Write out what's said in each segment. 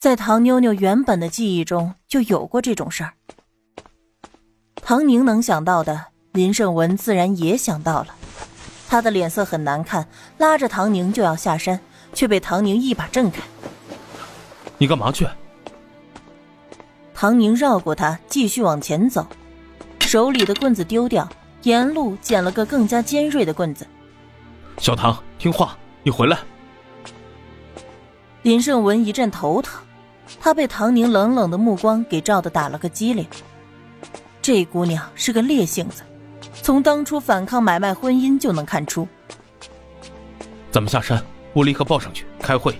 在唐妞妞原本的记忆中就有过这种事儿。唐宁能想到的，林胜文自然也想到了。他的脸色很难看，拉着唐宁就要下山，却被唐宁一把挣开。你干嘛去？唐宁绕过他，继续往前走，手里的棍子丢掉，沿路捡了个更加尖锐的棍子。小唐，听话，你回来。林胜文一阵头疼。他被唐宁冷冷的目光给照的打了个激灵。这姑娘是个烈性子，从当初反抗买卖婚姻就能看出。咱们下山，我立刻报上去开会。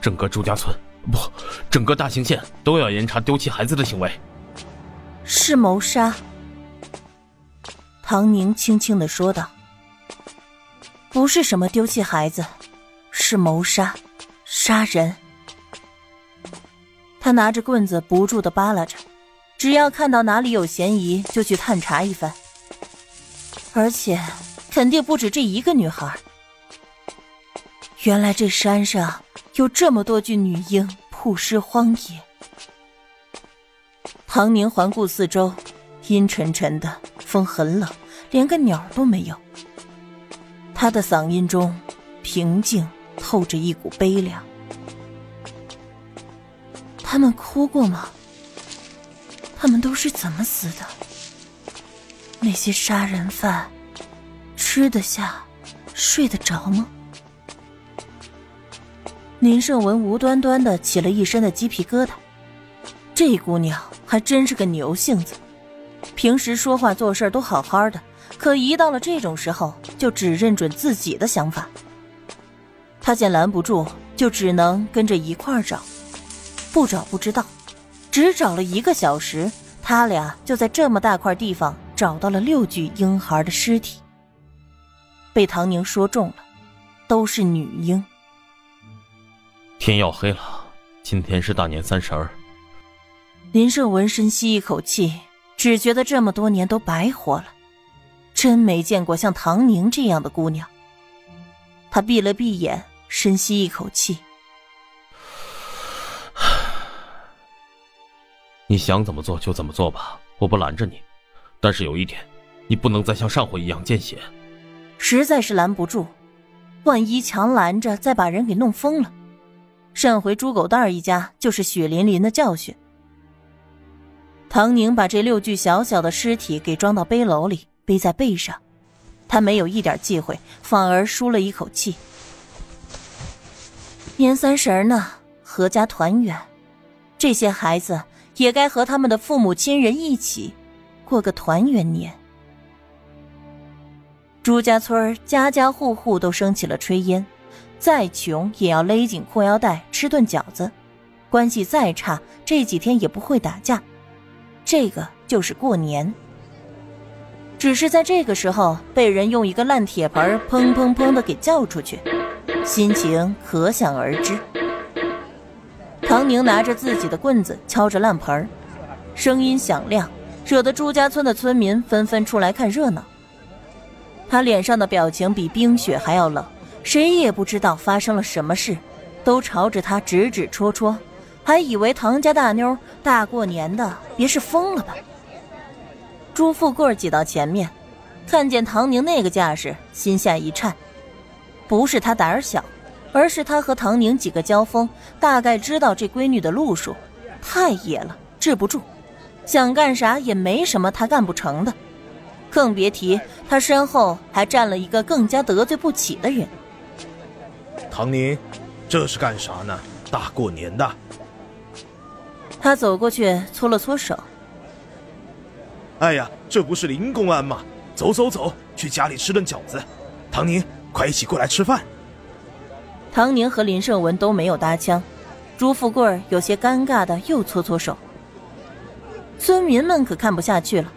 整个朱家村，不，整个大兴县都要严查丢弃孩子的行为。是谋杀。唐宁轻轻的说道：“不是什么丢弃孩子，是谋杀，杀人。”他拿着棍子不住的扒拉着，只要看到哪里有嫌疑，就去探查一番。而且，肯定不止这一个女孩。原来这山上有这么多具女婴曝尸荒野。唐宁环顾四周，阴沉沉的，风很冷，连个鸟都没有。他的嗓音中，平静透着一股悲凉。他们哭过吗？他们都是怎么死的？那些杀人犯吃得下、睡得着吗？林胜文无端端的起了一身的鸡皮疙瘩。这姑娘还真是个牛性子，平时说话做事都好好的，可一到了这种时候，就只认准自己的想法。他见拦不住，就只能跟着一块儿找。不找不知道，只找了一个小时，他俩就在这么大块地方找到了六具婴孩的尸体。被唐宁说中了，都是女婴。天要黑了，今天是大年三十儿。林胜文深吸一口气，只觉得这么多年都白活了，真没见过像唐宁这样的姑娘。他闭了闭眼，深吸一口气。你想怎么做就怎么做吧，我不拦着你。但是有一点，你不能再像上回一样见血。实在是拦不住，万一强拦着，再把人给弄疯了。上回猪狗蛋一家就是血淋淋的教训。唐宁把这六具小小的尸体给装到背篓里，背在背上。他没有一点忌讳，反而舒了一口气。年三十呢，阖家团圆，这些孩子。也该和他们的父母亲人一起过个团圆年。朱家村家家户户都升起了炊烟，再穷也要勒紧裤腰带吃顿饺子，关系再差这几天也不会打架，这个就是过年。只是在这个时候被人用一个烂铁盆砰砰砰的给叫出去，心情可想而知。唐宁拿着自己的棍子敲着烂盆声音响亮，惹得朱家村的村民纷纷出来看热闹。他脸上的表情比冰雪还要冷，谁也不知道发生了什么事，都朝着他指指戳戳，还以为唐家大妞大过年的，别是疯了吧？朱富贵挤到前面，看见唐宁那个架势，心下一颤，不是他胆儿小。而是他和唐宁几个交锋，大概知道这闺女的路数，太野了，治不住，想干啥也没什么他干不成的，更别提他身后还站了一个更加得罪不起的人。唐宁，这是干啥呢？大过年的。他走过去搓了搓手。哎呀，这不是林公安吗？走走走，去家里吃顿饺子。唐宁，快一起过来吃饭。唐宁和林胜文都没有搭腔，朱富贵有些尴尬的又搓搓手。村民们可看不下去了，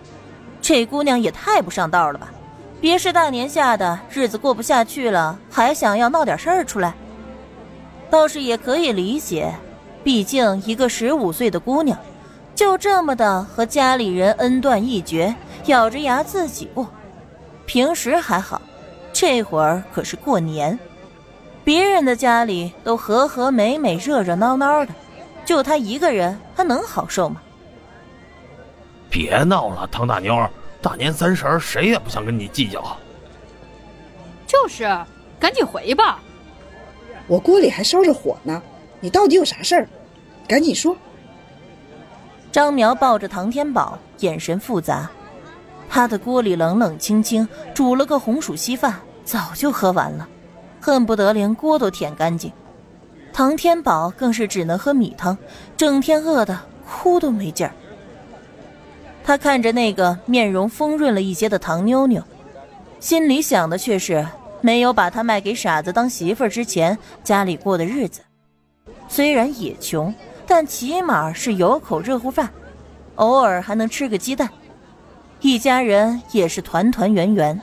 这姑娘也太不上道了吧！别是大年下的日子过不下去了，还想要闹点事儿出来？倒是也可以理解，毕竟一个十五岁的姑娘，就这么的和家里人恩断义绝，咬着牙自己过。平时还好，这会儿可是过年。别人的家里都和和美美、热热闹闹的，就他一个人，他能好受吗？别闹了，唐大妞，大年三十谁也不想跟你计较。就是，赶紧回吧。我锅里还烧着火呢，你到底有啥事儿？赶紧说。张苗抱着唐天宝，眼神复杂。他的锅里冷冷清清，煮了个红薯稀饭，早就喝完了，恨不得连锅都舔干净。唐天宝更是只能喝米汤，整天饿得哭都没劲儿。他看着那个面容丰润了一些的唐妞妞，心里想的却是没有把她卖给傻子当媳妇儿之前家里过的日子。虽然也穷，但起码是有口热乎饭，偶尔还能吃个鸡蛋，一家人也是团团圆圆。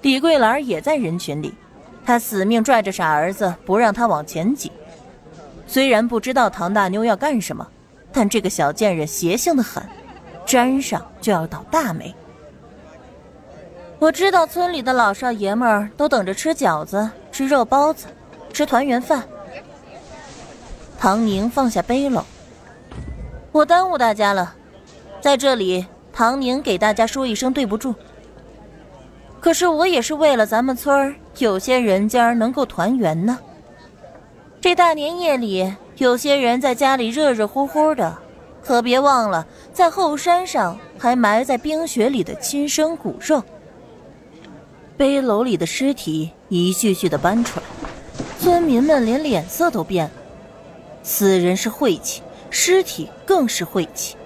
李桂兰也在人群里，他死命拽着傻儿子不让他往前挤。虽然不知道唐大妞要干什么，但这个小贱人邪性的很。沾上就要倒大霉。我知道村里的老少爷们儿都等着吃饺子、吃肉包子、吃团圆饭。唐宁放下背篓，我耽误大家了，在这里，唐宁给大家说一声对不住。可是我也是为了咱们村儿有些人家能够团圆呢。这大年夜里，有些人在家里热热乎乎的。可别忘了，在后山上还埋在冰雪里的亲生骨肉。背篓里的尸体一具具的搬出来，村民们连脸色都变了。死人是晦气，尸体更是晦气。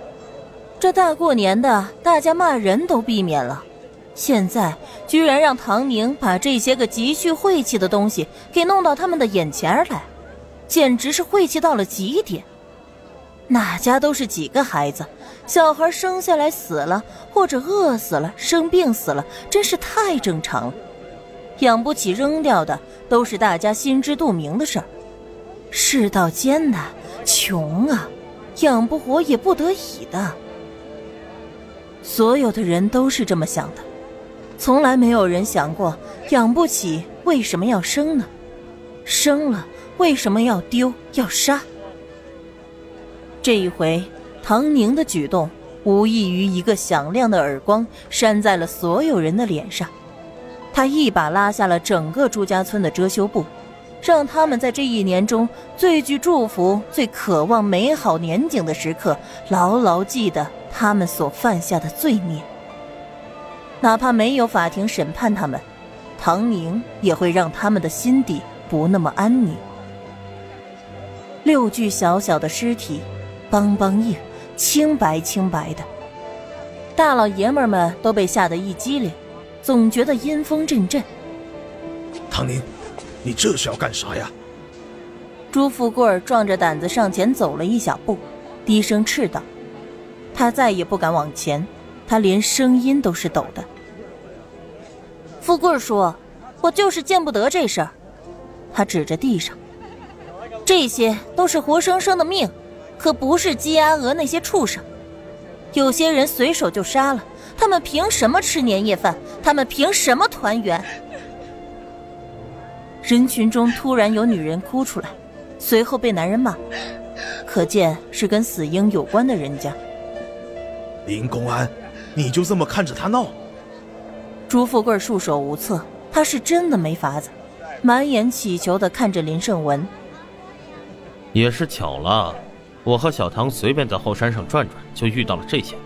这大过年的，大家骂人都避免了，现在居然让唐宁把这些个极具晦气的东西给弄到他们的眼前来，简直是晦气到了极点。哪家都是几个孩子，小孩生下来死了，或者饿死了、生病死了，真是太正常了。养不起扔掉的，都是大家心知肚明的事儿。世道艰难，穷啊，养不活也不得已的。所有的人都是这么想的，从来没有人想过养不起为什么要生呢？生了为什么要丢要杀？这一回，唐宁的举动无异于一个响亮的耳光，扇在了所有人的脸上。他一把拉下了整个朱家村的遮羞布，让他们在这一年中最具祝福、最渴望美好年景的时刻，牢牢记得他们所犯下的罪孽。哪怕没有法庭审判他们，唐宁也会让他们的心底不那么安宁。六具小小的尸体。梆梆硬，清白清白的，大老爷们们都被吓得一激灵，总觉得阴风阵阵。唐宁，你这是要干啥呀？朱富贵壮着胆子上前走了一小步，低声斥道：“他再也不敢往前，他连声音都是抖的。”富贵说：“我就是见不得这事儿。”他指着地上，这些都是活生生的命。可不是鸡鸭鹅那些畜生，有些人随手就杀了，他们凭什么吃年夜饭？他们凭什么团圆？人群中突然有女人哭出来，随后被男人骂，可见是跟死婴有关的人家。林公安，你就这么看着他闹？朱富贵束手无策，他是真的没法子，满眼乞求的看着林胜文。也是巧了。我和小唐随便在后山上转转，就遇到了这些。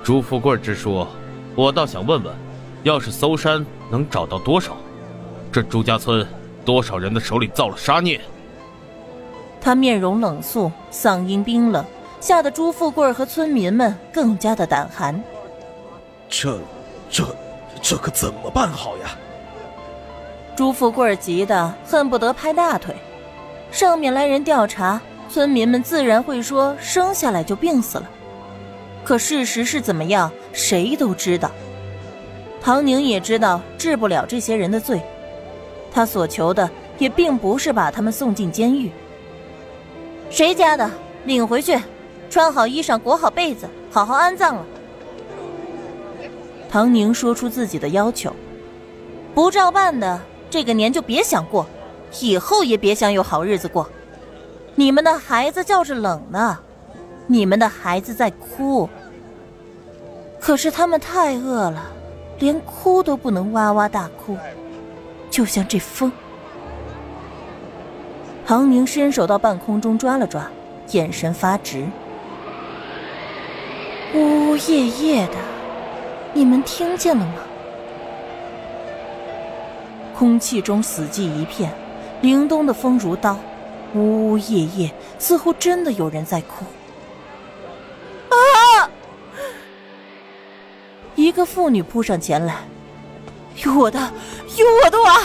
朱富贵之说，我倒想问问，要是搜山能找到多少？这朱家村多少人的手里造了杀孽？他面容冷肃，嗓音冰冷，吓得朱富贵和村民们更加的胆寒。这、这、这可怎么办好呀？朱富贵急得恨不得拍大腿。上面来人调查。村民们自然会说生下来就病死了，可事实是怎么样，谁都知道。唐宁也知道治不了这些人的罪，他所求的也并不是把他们送进监狱。谁家的领回去，穿好衣裳，裹好被子，好好安葬了。唐宁说出自己的要求，不照办的，这个年就别想过，以后也别想有好日子过。你们的孩子叫着冷呢，你们的孩子在哭。可是他们太饿了，连哭都不能哇哇大哭，就像这风。唐宁伸手到半空中抓了抓，眼神发直。呜呜咽咽的，你们听见了吗？空气中死寂一片，凛冬的风如刀，呜呜咽咽，似乎真的有人在哭。啊！一个妇女扑上前来，有我的，有我的娃。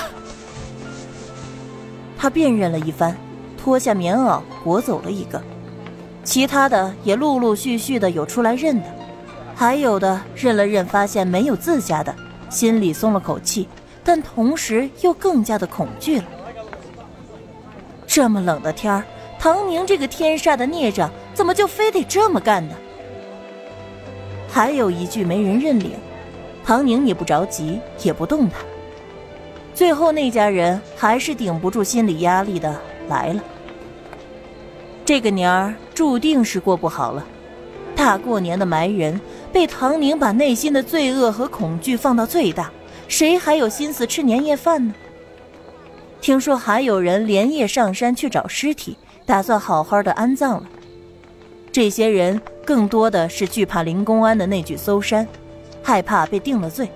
他辨认了一番，脱下棉袄裹走了一个，其他的也陆陆续续的有出来认的，还有的认了认，发现没有自家的，心里松了口气。但同时又更加的恐惧了。这么冷的天儿，唐宁这个天煞的孽障，怎么就非得这么干呢？还有一句没人认领，唐宁也不着急，也不动弹。最后那家人还是顶不住心理压力的来了。这个年儿注定是过不好了。大过年的埋人，被唐宁把内心的罪恶和恐惧放到最大。谁还有心思吃年夜饭呢？听说还有人连夜上山去找尸体，打算好好的安葬了。这些人更多的是惧怕林公安的那句搜山，害怕被定了罪。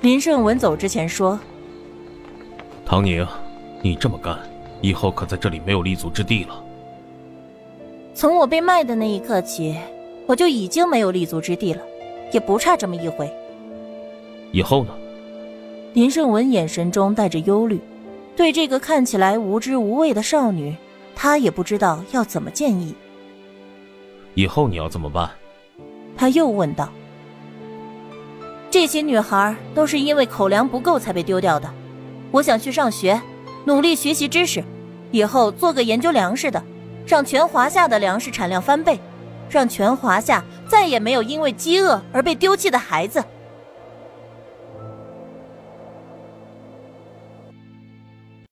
林胜文走之前说：“唐宁，你这么干，以后可在这里没有立足之地了。”从我被卖的那一刻起，我就已经没有立足之地了，也不差这么一回。以后呢？林胜文眼神中带着忧虑，对这个看起来无知无畏的少女，他也不知道要怎么建议。以后你要怎么办？他又问道。这些女孩都是因为口粮不够才被丢掉的，我想去上学，努力学习知识，以后做个研究粮食的，让全华夏的粮食产量翻倍，让全华夏再也没有因为饥饿而被丢弃的孩子。